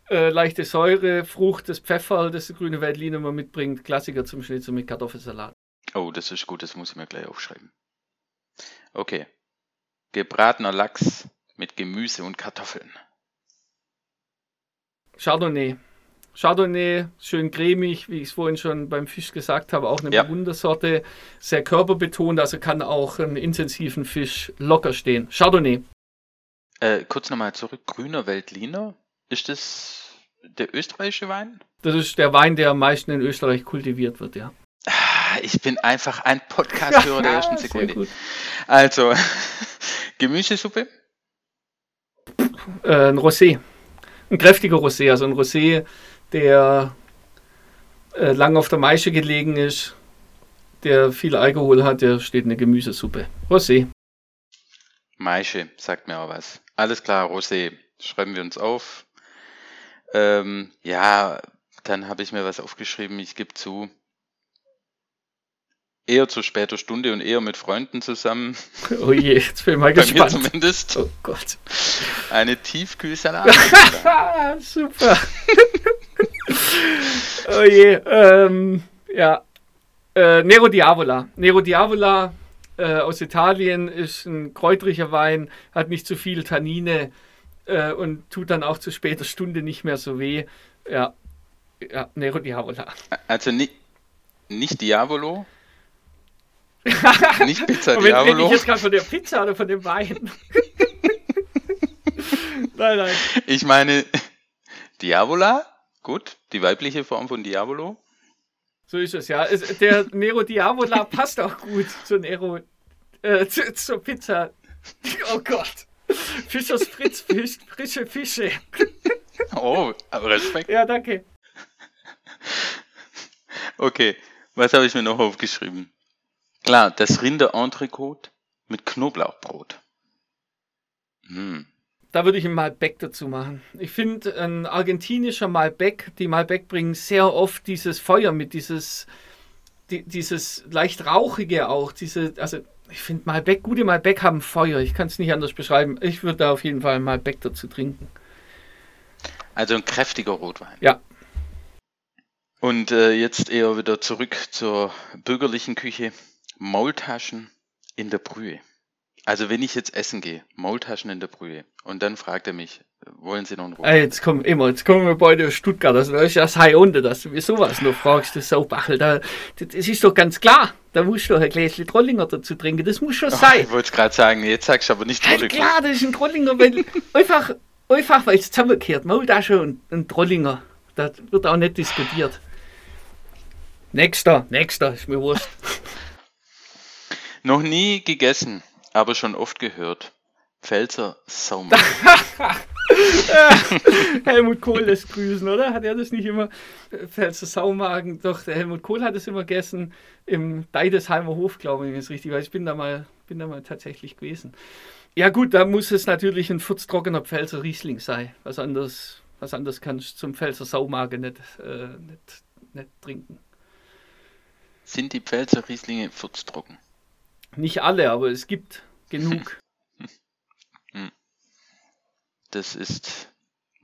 äh, leichte Säure, Frucht, das Pfeffer, das der grüne Weltliner immer mitbringt. Klassiker zum Schnitzel mit Kartoffelsalat. Oh, das ist gut, das muss ich mir gleich aufschreiben. Okay. Gebratener Lachs mit Gemüse und Kartoffeln. Chardonnay. Chardonnay, schön cremig, wie ich es vorhin schon beim Fisch gesagt habe, auch eine ja. Wundersorte, sehr körperbetont, also kann auch einen intensiven Fisch locker stehen. Chardonnay. Äh, kurz nochmal zurück, grüner Weltliner, ist das der österreichische Wein? Das ist der Wein, der am meisten in Österreich kultiviert wird, ja. Ah, ich bin einfach ein Podcast-Hörer der ersten Sekunde. Also, Gemüsesuppe? Äh, ein Rosé. Ein kräftiger Rosé, also ein Rosé, der äh, lang auf der Maische gelegen ist, der viel Alkohol hat, der steht in der Gemüsesuppe. Rosé. Maische, sagt mir auch was. Alles klar, Rosé. Schreiben wir uns auf. Ähm, ja, dann habe ich mir was aufgeschrieben. Ich gebe zu, eher zu später Stunde und eher mit Freunden zusammen. Oh je, jetzt bin ich mal gespannt. Mir zumindest. Oh Gott. Eine Tiefkühlsalate. Super. oh je. Ähm, ja. Äh, Nero Diavola. Nero Diavola äh, aus Italien ist ein kräutriger Wein, hat nicht zu viel Tannine äh, und tut dann auch zu später Stunde nicht mehr so weh. Ja, ja Nero Diavola. Also nicht, nicht Diavolo, nicht Pizza Moment, Diavolo. Rede ich jetzt gerade von der Pizza oder von dem Wein? nein, nein. Ich meine, Diavola, gut, die weibliche Form von Diavolo. So ist es, ja. Der Nero Diavola passt auch gut zu Nero, äh, zu, zur Pizza. Oh Gott. Fischers Fritz Fisch, frische Fische. Oh, Respekt. Ja, danke. Okay, was habe ich mir noch aufgeschrieben? Klar, das Rinder-Entrecote mit Knoblauchbrot. Hm. Da würde ich ein Malbec dazu machen. Ich finde, ein argentinischer Malbec, die Malbec bringen sehr oft dieses Feuer mit, dieses, die, dieses leicht rauchige auch. Diese, also ich finde Malbec, gute Malbec haben Feuer. Ich kann es nicht anders beschreiben. Ich würde da auf jeden Fall Malbec dazu trinken. Also ein kräftiger Rotwein. Ja. Und äh, jetzt eher wieder zurück zur bürgerlichen Küche. Maultaschen in der Brühe. Also wenn ich jetzt essen gehe, Maultaschen in der Brühe, und dann fragt er mich, wollen Sie noch einen Rotwein? Jetzt kommen immer, jetzt kommen wir beide aus Stuttgart, das ist ja das High unter, dass du mir sowas noch fragst, das Saubachel, da, das ist doch ganz klar, da musst du ein Gläschen Trollinger dazu trinken, das muss schon oh, sein. Ich wollte es gerade sagen, jetzt sagst du aber nicht Trollinger. Ja, klar, das ist ein Trollinger, weil einfach, einfach weil es zusammengehört, Maultasche und ein Trollinger, das wird auch nicht diskutiert. Nächster, nächster, ist mir wurscht. Noch nie gegessen, aber schon oft gehört. Pfälzer Saumagen. Helmut Kohl lässt grüßen, oder? Hat er das nicht immer? Pfälzer Saumagen. Doch, der Helmut Kohl hat es immer gegessen im Deidesheimer Hof, glaube ich, wenn es richtig war. Ich bin da mal, bin da mal tatsächlich gewesen. Ja gut, da muss es natürlich ein furztrockener Pfälzer Riesling sein. Was anderes, was anderes kannst du zum Pfälzer Saumagen nicht, äh, nicht, nicht trinken. Sind die Pfälzer Rieslinge furztrocken? Nicht alle, aber es gibt genug. Hm. Das ist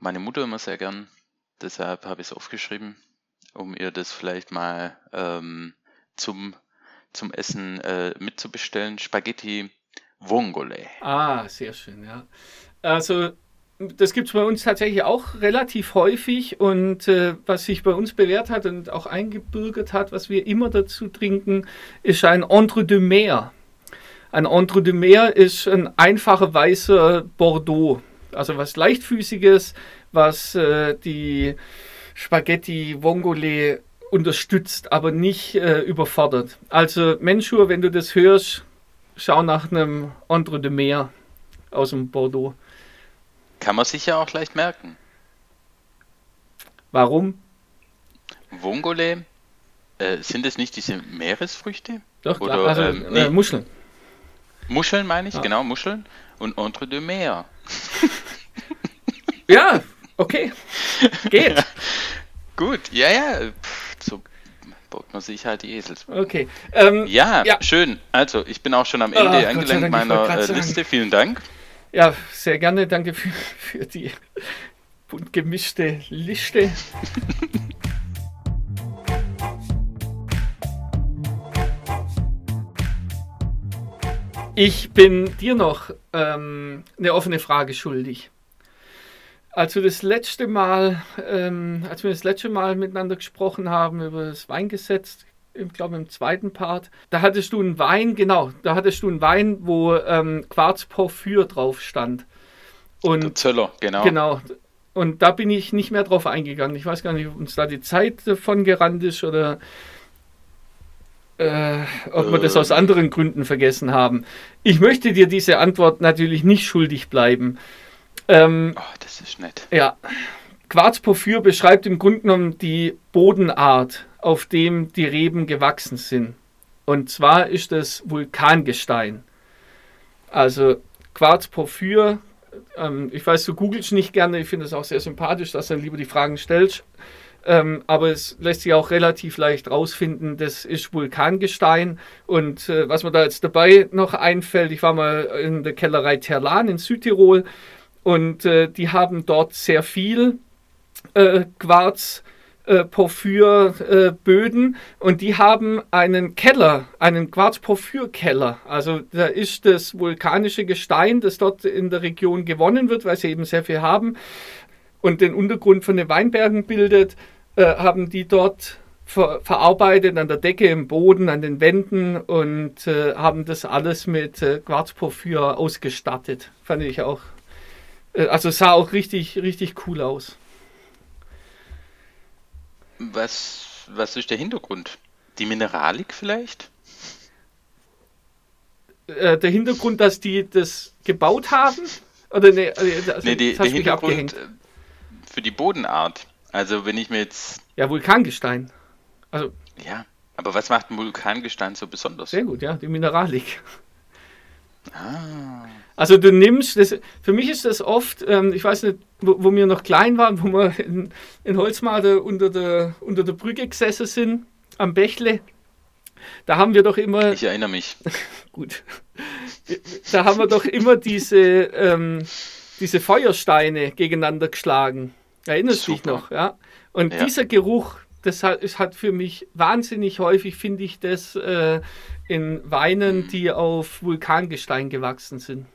meine Mutter immer sehr gern. Deshalb habe ich es aufgeschrieben, um ihr das vielleicht mal ähm, zum, zum Essen äh, mitzubestellen. Spaghetti Vongole. Ah, sehr schön, ja. Also das gibt es bei uns tatsächlich auch relativ häufig und äh, was sich bei uns bewährt hat und auch eingebürgert hat, was wir immer dazu trinken, ist ein Entre de Mer. Ein Entre de Mer ist ein einfacher weißer Bordeaux, also was leichtfüßiges, was äh, die Spaghetti Vongole unterstützt, aber nicht äh, überfordert. Also Menschur, wenn du das hörst, schau nach einem Entre de Mer aus dem Bordeaux. Kann man sich ja auch leicht merken. Warum? Vongole, äh, sind es nicht diese Meeresfrüchte? Doch, Oder, klar. Also, ähm, nee. äh, Muscheln. Muscheln meine ich, ja. genau, Muscheln. Und Entre de Mer. ja, okay. Geht. Gut, ja, ja. so baut man sich halt die Esels. Okay. Ähm, ja, ja, schön. Also, ich bin auch schon am Ende oh, angelangt meiner äh, Liste. Vielen Dank. Ja, sehr gerne. Danke für, für die bunt gemischte Liste. Ich bin dir noch ähm, eine offene Frage schuldig. Als wir das letzte Mal, ähm, als wir das letzte Mal miteinander gesprochen haben über das Weingesetz, ich glaube im zweiten Part, da hattest du einen Wein, genau, da hattest du einen Wein, wo ähm, Quarzporphyr drauf stand. Und, Der Zöller, genau. Genau. Und da bin ich nicht mehr drauf eingegangen. Ich weiß gar nicht, ob uns da die Zeit davon gerannt ist oder äh, ob wir das aus ähm. anderen Gründen vergessen haben. Ich möchte dir diese Antwort natürlich nicht schuldig bleiben. Ähm, oh, das ist nett. Ja. Quarzporphyr beschreibt im Grunde genommen die Bodenart auf dem die Reben gewachsen sind. Und zwar ist das Vulkangestein. Also Quarzporphyr, ähm, ich weiß, du googelst nicht gerne, ich finde es auch sehr sympathisch, dass du dann lieber die Fragen stellst. Ähm, aber es lässt sich auch relativ leicht rausfinden, das ist Vulkangestein. Und äh, was mir da jetzt dabei noch einfällt, ich war mal in der Kellerei Terlan in Südtirol und äh, die haben dort sehr viel äh, Quarz äh, Porphyrböden und die haben einen Keller, einen Quarzporphyrkeller. Also da ist das vulkanische Gestein, das dort in der Region gewonnen wird, weil sie eben sehr viel haben und den Untergrund von den Weinbergen bildet, haben die dort ver verarbeitet an der Decke, im Boden, an den Wänden und äh, haben das alles mit äh, Quarzporphyr ausgestattet. Fand ich auch Äh, also sah auch richtig, richtig cool aus. Was, was ist der Hintergrund? Die Mineralik vielleicht? Äh, der Hintergrund, dass die das gebaut haben? Oder nee, also, nee die, der Hintergrund äh, für die Bodenart. Also wenn ich mir jetzt. Ja, Vulkangestein. Also. Ja, aber was macht ein Vulkangestein so besonders? Sehr gut, ja, die Mineralik. Ah. Also du nimmst, das, für mich ist das oft, ähm, ich weiß nicht, wo, wo, wir noch klein waren, wo wir in, in Holzmade unter der, unter der Brücke gesessen sind, am Bächle, da haben wir doch immer. Ich erinnere mich. gut. Da haben wir doch immer diese, ähm, diese Feuersteine gegeneinander geschlagen. Erinnerst du dich noch? Ja. Und ja. dieser Geruch, das hat, es hat für mich wahnsinnig häufig, finde ich, das äh, in Weinen, die auf Vulkangestein gewachsen sind.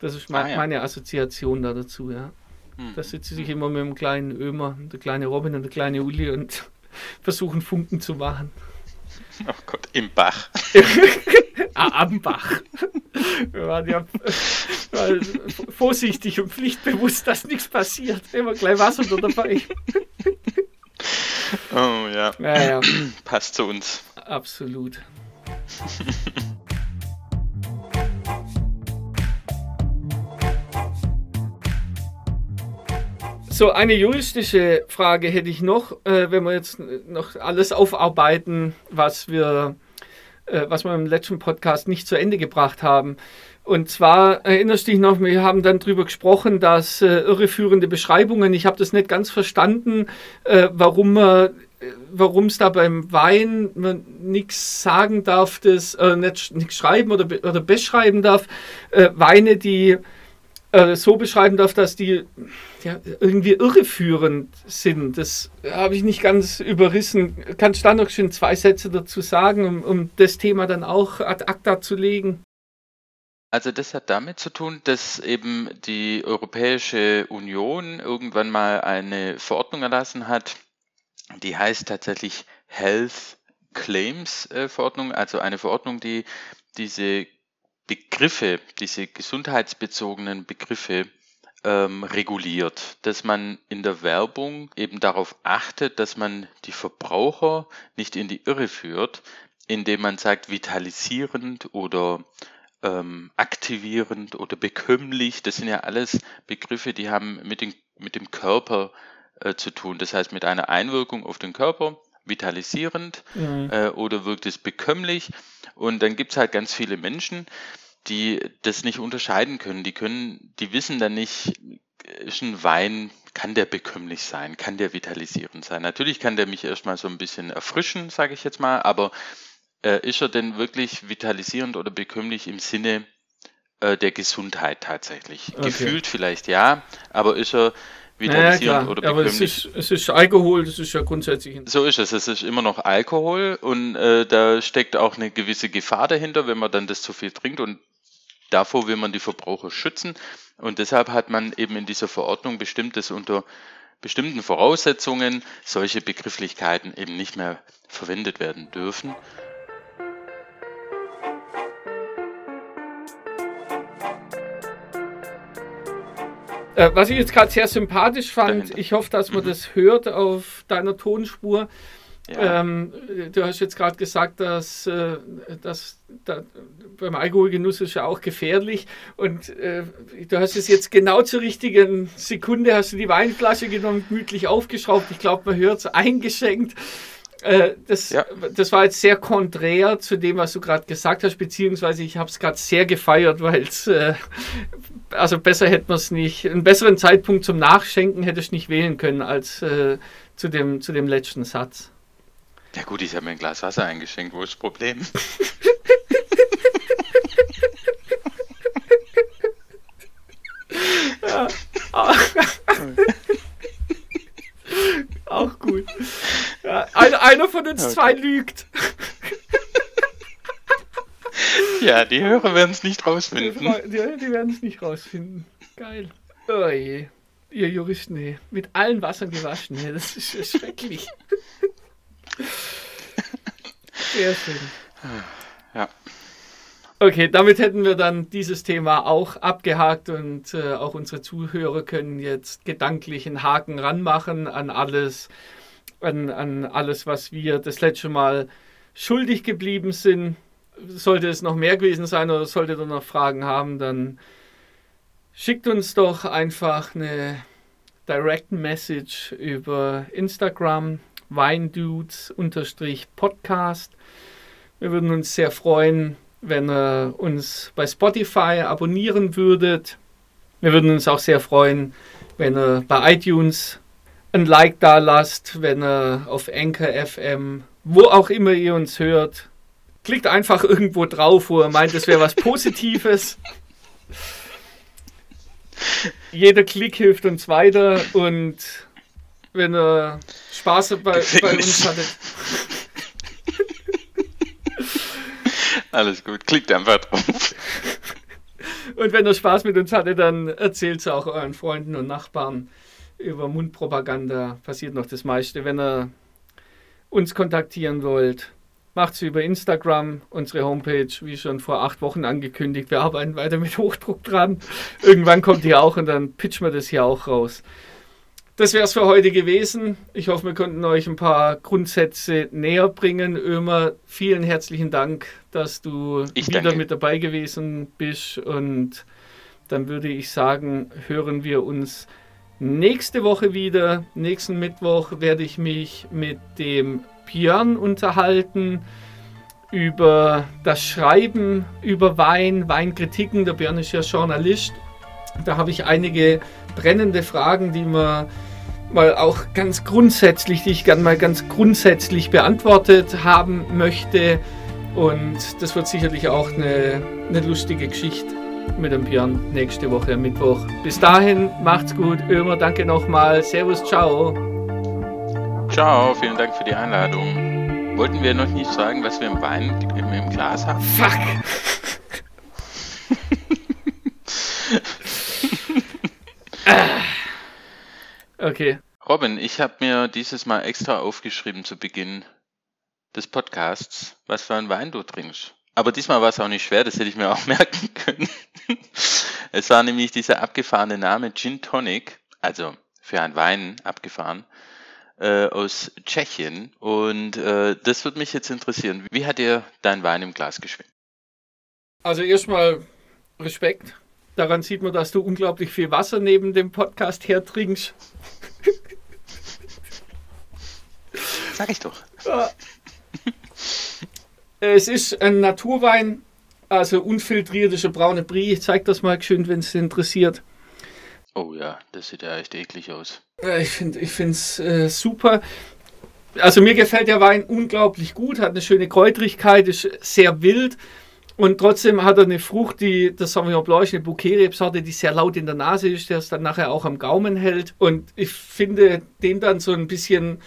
Das ist ah, ja. meine Assoziation da dazu, ja. Mhm. Da sitze ich immer mit dem kleinen Ömer, der kleine Robin und der kleine Uli und versuchen Funken zu machen. Oh Gott, im Bach. ah, am Bach. Wir waren ja vorsichtig und pflichtbewusst, dass nichts passiert. Immer gleich Wasser dabei. Oh ja. ja, ja. Passt zu uns. Absolut. So, eine juristische Frage hätte ich noch, äh, wenn wir jetzt noch alles aufarbeiten, was wir, äh, was wir im letzten Podcast nicht zu Ende gebracht haben. Und zwar erinnerst du dich noch, wir haben dann darüber gesprochen, dass äh, irreführende Beschreibungen, ich habe das nicht ganz verstanden, äh, warum man warum es da beim Wein nichts sagen darf, das äh, nicht nichts schreiben oder, oder beschreiben darf. Äh, Weine, die äh, so beschreiben darf, dass die ja, irgendwie irreführend sind. Das habe ich nicht ganz überrissen. Kannst du da noch schon zwei Sätze dazu sagen, um, um das Thema dann auch ad acta zu legen? Also das hat damit zu tun, dass eben die Europäische Union irgendwann mal eine Verordnung erlassen hat, die heißt tatsächlich Health Claims äh, Verordnung, also eine Verordnung, die diese Begriffe, diese gesundheitsbezogenen Begriffe ähm, reguliert, dass man in der Werbung eben darauf achtet, dass man die Verbraucher nicht in die Irre führt, indem man sagt vitalisierend oder ähm, aktivierend oder bekömmlich. Das sind ja alles Begriffe, die haben mit, den, mit dem Körper äh, zu tun. Das heißt mit einer Einwirkung auf den Körper vitalisierend mhm. äh, oder wirkt es bekömmlich. Und dann gibt es halt ganz viele Menschen, die das nicht unterscheiden können. Die können, die wissen dann nicht, ist ein Wein, kann der bekömmlich sein, kann der vitalisierend sein. Natürlich kann der mich erstmal so ein bisschen erfrischen, sage ich jetzt mal, aber äh, ist er denn wirklich vitalisierend oder bekömmlich im Sinne äh, der Gesundheit tatsächlich? Okay. Gefühlt vielleicht ja, aber ist er vitalisierend ja, oder bekömmlich. Aber es ist, es ist Alkohol, das ist ja grundsätzlich. So ist es. Es ist immer noch Alkohol und äh, da steckt auch eine gewisse Gefahr dahinter, wenn man dann das zu viel trinkt und davor will man die Verbraucher schützen und deshalb hat man eben in dieser Verordnung bestimmt, dass unter bestimmten Voraussetzungen solche Begrifflichkeiten eben nicht mehr verwendet werden dürfen. Äh, was ich jetzt gerade sehr sympathisch fand, ich hoffe, dass man das hört auf deiner Tonspur. Ja. Ähm, du hast jetzt gerade gesagt, dass, äh, dass da, beim Alkoholgenuss ist ja auch gefährlich. Und äh, du hast es jetzt genau zur richtigen Sekunde, hast du die Weinflasche genommen, gemütlich aufgeschraubt. Ich glaube, man hört es eingeschenkt. Äh, das, ja. das war jetzt sehr konträr zu dem, was du gerade gesagt hast, beziehungsweise ich habe es gerade sehr gefeiert, weil es, äh, also besser hätte man es nicht, einen besseren Zeitpunkt zum Nachschenken hätte ich nicht wählen können als äh, zu, dem, zu dem letzten Satz. Ja gut, ich habe mir ein Glas Wasser eingeschenkt, wo ist das Problem? ja. Auch gut. Ja, einer von uns okay. zwei lügt. Ja, die Hörer werden es nicht rausfinden. Die, die werden es nicht rausfinden. Geil. Oh je. Ihr Juristen, ey. Mit allen Wassern gewaschen, ey. Das ist schrecklich. Sehr schön. Ja. Okay, damit hätten wir dann dieses Thema auch abgehakt und äh, auch unsere Zuhörer können jetzt gedanklich einen Haken ranmachen an alles, an, an alles, was wir das letzte Mal schuldig geblieben sind. Sollte es noch mehr gewesen sein oder solltet ihr noch Fragen haben, dann schickt uns doch einfach eine Direct Message über Instagram, weindudes-podcast. Wir würden uns sehr freuen, wenn ihr uns bei Spotify abonnieren würdet. Wir würden uns auch sehr freuen, wenn ihr bei iTunes ein Like da lasst, wenn ihr auf Anchor FM, wo auch immer ihr uns hört, klickt einfach irgendwo drauf, wo ihr meint, es wäre was Positives. Jeder Klick hilft uns weiter und wenn ihr Spaß bei, bei uns hattet. Alles gut, klickt einfach drauf. Und wenn ihr Spaß mit uns hattet, dann erzählt es auch euren Freunden und Nachbarn. Über Mundpropaganda passiert noch das meiste. Wenn ihr uns kontaktieren wollt, macht es über Instagram, unsere Homepage, wie schon vor acht Wochen angekündigt. Wir arbeiten weiter mit Hochdruck dran. Irgendwann kommt die auch und dann pitchen wir das hier auch raus. Das wäre es für heute gewesen. Ich hoffe, wir konnten euch ein paar Grundsätze näher bringen. Ömer, vielen herzlichen Dank, dass du Ich wieder danke. mit dabei gewesen bist. Und dann würde ich sagen, hören wir uns nächste Woche wieder. Nächsten Mittwoch werde ich mich mit dem Björn unterhalten über das Schreiben über Wein, Weinkritiken. Der Björn ist ja Journalist. Da habe ich einige brennende Fragen, die man mal auch ganz grundsätzlich, die ich gerne mal ganz grundsätzlich beantwortet haben möchte. Und das wird sicherlich auch eine, eine lustige Geschichte mit dem Björn nächste Woche am Mittwoch. Bis dahin, macht's gut. Ömer, danke nochmal. Servus, ciao. Ciao, vielen Dank für die Einladung. Wollten wir noch nicht sagen, was wir im Wein im, im Glas haben? Fuck. Okay. Robin, ich habe mir dieses Mal extra aufgeschrieben zu Beginn des Podcasts, was für einen Wein du trinkst. Aber diesmal war es auch nicht schwer, das hätte ich mir auch merken können. Es war nämlich dieser abgefahrene Name Gin Tonic, also für einen Wein abgefahren, äh, aus Tschechien. Und äh, das würde mich jetzt interessieren. Wie hat dir dein Wein im Glas geschmeckt? Also erstmal Respekt. Daran sieht man, dass du unglaublich viel Wasser neben dem Podcast hertrinkst. Sag ich doch. Es ist ein Naturwein, also unfiltrierter braune Brie. Ich zeig das mal schön, wenn es interessiert. Oh ja, das sieht ja echt eklig aus. Ja, Ich finde es äh, super. Also mir gefällt der Wein unglaublich gut, hat eine schöne Kräutrigkeit, ist sehr wild und trotzdem hat er eine Frucht, die das Sauvignon Blanc, eine Bouquet-Rebsorte, die sehr laut in der Nase ist, der es dann nachher auch am Gaumen hält. Und ich finde den dann so ein bisschen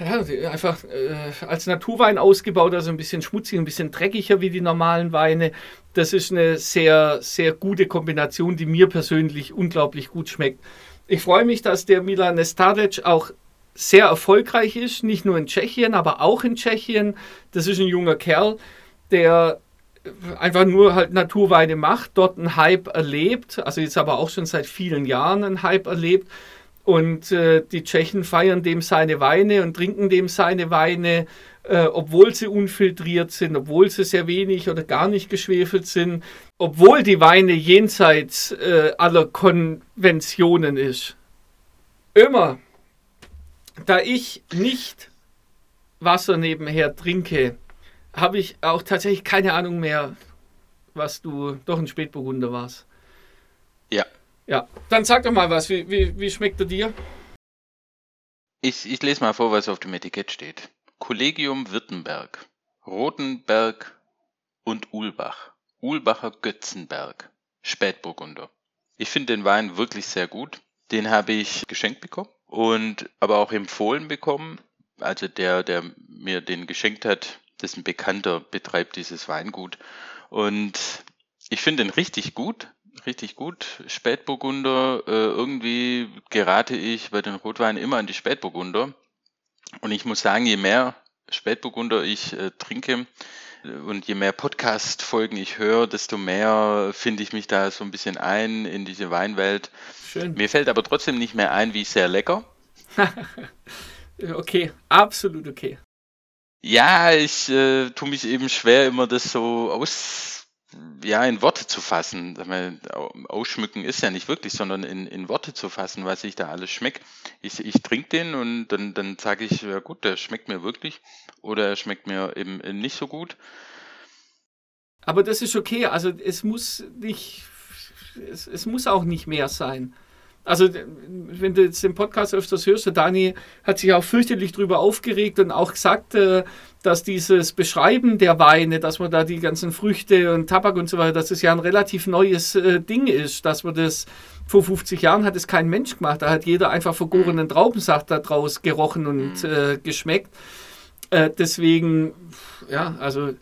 ja, einfach äh, als Naturwein ausgebaut, also ein bisschen schmutzig, ein bisschen dreckiger wie die normalen Weine. Das ist eine sehr, sehr gute Kombination, die mir persönlich unglaublich gut schmeckt. Ich freue mich, dass der Milan Nestadic auch sehr erfolgreich ist, nicht nur in Tschechien, aber auch in Tschechien. Das ist ein junger Kerl, der einfach nur halt Naturweine macht, dort einen Hype erlebt, also jetzt aber auch schon seit vielen Jahren einen Hype erlebt. Und äh, die Tschechen feiern dem seine Weine und trinken dem seine Weine, äh, obwohl sie unfiltriert sind, obwohl sie sehr wenig oder gar nicht geschwefelt sind, obwohl die Weine jenseits äh, aller Konventionen ist. Immer, da ich nicht Wasser nebenher trinke, habe ich auch tatsächlich keine Ahnung mehr, was du doch ein Spätburgunder warst. Ja. Ja, dann sag doch mal was, wie, wie, wie schmeckt er dir? Ich, ich lese mal vor, was auf dem Etikett steht. Collegium Württemberg, Rotenberg und Ulbach. Ulbacher Götzenberg, Spätburgunder. Ich finde den Wein wirklich sehr gut. Den habe ich geschenkt bekommen und aber auch empfohlen bekommen. Also der, der mir den geschenkt hat, das ist ein Bekannter, betreibt dieses Weingut. Und ich finde den richtig gut, richtig gut. Spätburgunder, äh, irgendwie gerate ich bei den Rotweinen immer an die Spätburgunder. Und ich muss sagen, je mehr Spätburgunder ich äh, trinke, Und je mehr Podcast-Folgen ich höre, desto mehr finde ich mich da so ein bisschen ein in diese Weinwelt. Schön. Mir fällt aber trotzdem nicht mehr ein, wie sehr lecker. okay, absolut okay. Ja, ich äh, tue mich eben schwer, immer das so aus, ja, in Worte zu fassen. Ausschmücken ist ja nicht wirklich, sondern in, in Worte zu fassen, was ich da alles schmeckt. Ich, ich trinke den und dann, dann sage ich, ja gut, der schmeckt mir wirklich oder er schmeckt mir eben nicht so gut. Aber das ist okay. Also es muss nicht, es, es muss auch nicht mehr sein. Also, wenn du jetzt den Podcast öfters hörst, der Dani hat sich auch fürchterlich darüber aufgeregt und auch gesagt, äh, dass dieses Beschreiben der Weine, dass man da die ganzen Früchte und Tabak und so weiter, dass es ja ein relativ neues äh, Ding ist, dass man das vor 50 Jahren hat es kein Mensch gemacht. Da hat jeder einfach vergorenen Traubensaft da draus gerochen und mhm. äh, geschmeckt. Äh, deswegen, ja, also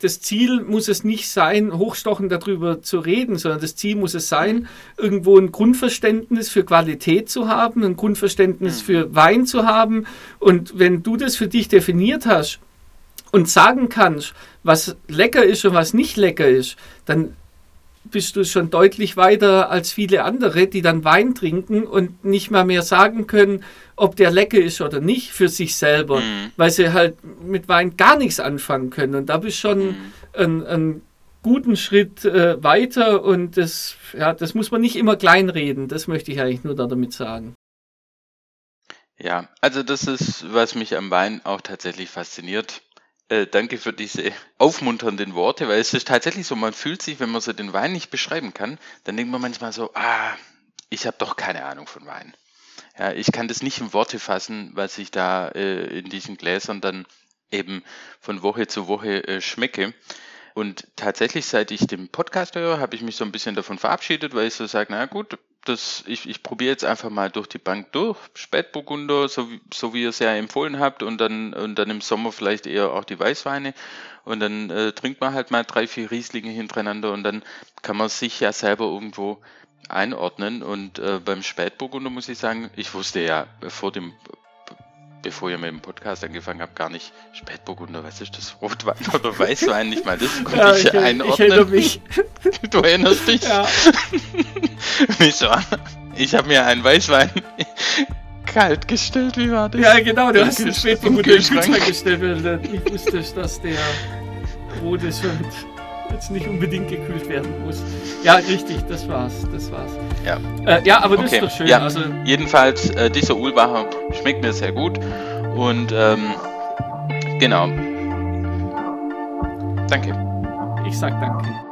das Ziel muss es nicht sein, hochstochend darüber zu reden, sondern das Ziel muss es sein, irgendwo ein Grundverständnis für Qualität zu haben, ein Grundverständnis für Wein zu haben. Und wenn du das für dich definiert hast und sagen kannst, was lecker ist und was nicht lecker ist, dann bist du schon deutlich weiter als viele andere, die dann Wein trinken und nicht mal mehr sagen können, ob der lecker ist oder nicht für sich selber, mhm. weil sie halt mit Wein gar nichts anfangen können. Und da bist du schon mhm. einen, einen, guten Schritt äh, weiter und das, ja, das muss man nicht immer kleinreden. Das möchte ich eigentlich nur damit sagen. Ja, also das ist, was mich am Wein auch tatsächlich fasziniert. Äh, danke für diese aufmunternden Worte, weil es ist tatsächlich so, man fühlt sich, wenn man so den Wein nicht beschreiben kann, dann denkt man manchmal so, ah, ich habe doch keine Ahnung von Wein. Ja, ich kann das nicht in Worte fassen, was ich da äh, in diesen Gläsern dann eben von Woche zu Woche äh, schmecke. Und tatsächlich, seit ich den Podcast höre, habe ich mich so ein bisschen davon verabschiedet, weil ich so sage, na gut, das, ich, ich probiere jetzt einfach mal durch die Bank durch, Spätburgunder, so, wie, so wie ihr es ja empfohlen habt, und dann, und dann im Sommer vielleicht eher auch die Weißweine. Und dann äh, trinkt man halt mal drei, vier Rieslinge hintereinander und dann kann man sich ja selber irgendwo einordnen. Und äh, beim Spätburgunder muss ich sagen, ich wusste ja vor dem bevor ihr mit dem Podcast angefangen habt, gar nicht Spätburgunder, was ist das? Rotwein oder Weißwein? Nicht mal das konnte ja, ich, ich einordnen. Ich erinnere mich. Du erinnerst dich? Ja. ich habe mir einen Weißwein kalt gestellt, wie war das? Ja, genau, du hast den Spätburgunder im Kühlschrank gestellt, weil ich wusste, dass der rot ist und jetzt nicht unbedingt gekühlt werden muss. Ja, richtig, das war's, das war's. Ja, äh, ja aber das okay. ist doch schön. Ja, also, jedenfalls, äh, dieser Ulbacher schmeckt mir sehr gut und ähm, genau. Danke. Ich sag danke.